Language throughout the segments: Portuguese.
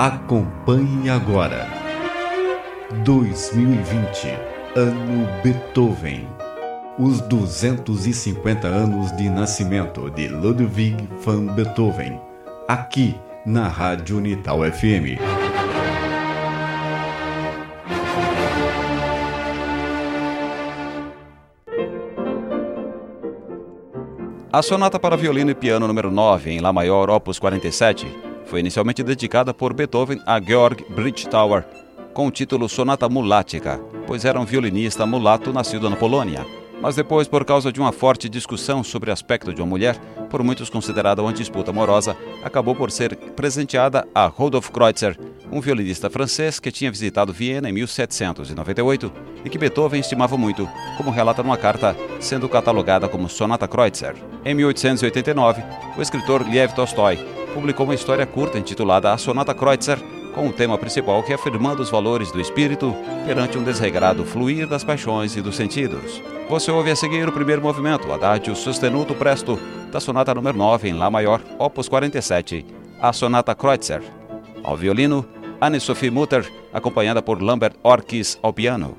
Acompanhe agora. 2020, ano Beethoven. Os 250 anos de nascimento de Ludwig van Beethoven. Aqui na Rádio Unital FM. A sonata para violino e piano número 9 em Lá maior, opus 47, foi inicialmente dedicada por Beethoven a Georg Bridgetower, com o título Sonata Mulática, pois era um violinista mulato nascido na Polônia. Mas depois, por causa de uma forte discussão sobre o aspecto de uma mulher, por muitos considerada uma disputa amorosa, acabou por ser presenteada a Rodolphe Kreutzer, um violinista francês que tinha visitado Viena em 1798 e que Beethoven estimava muito, como relata numa carta sendo catalogada como Sonata Kreutzer. Em 1889, o escritor Liev Tolstói publicou uma história curta intitulada A Sonata Kreutzer, com o tema principal reafirmando os valores do espírito perante um desregrado fluir das paixões e dos sentidos. Você ouve a seguir o primeiro movimento, Adagio Sostenuto Presto, da sonata número 9 em Lá maior, opus 47, a sonata Kreutzer. Ao violino, Anne-Sophie Mutter, acompanhada por Lambert Orkis ao piano.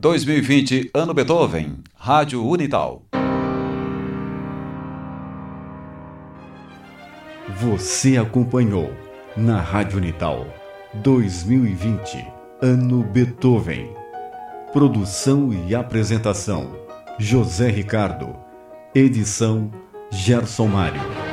2020, ano Beethoven, Rádio Unital. Você acompanhou na Rádio Unital 2020, ano Beethoven. Produção e apresentação: José Ricardo. Edição: Gerson Mário.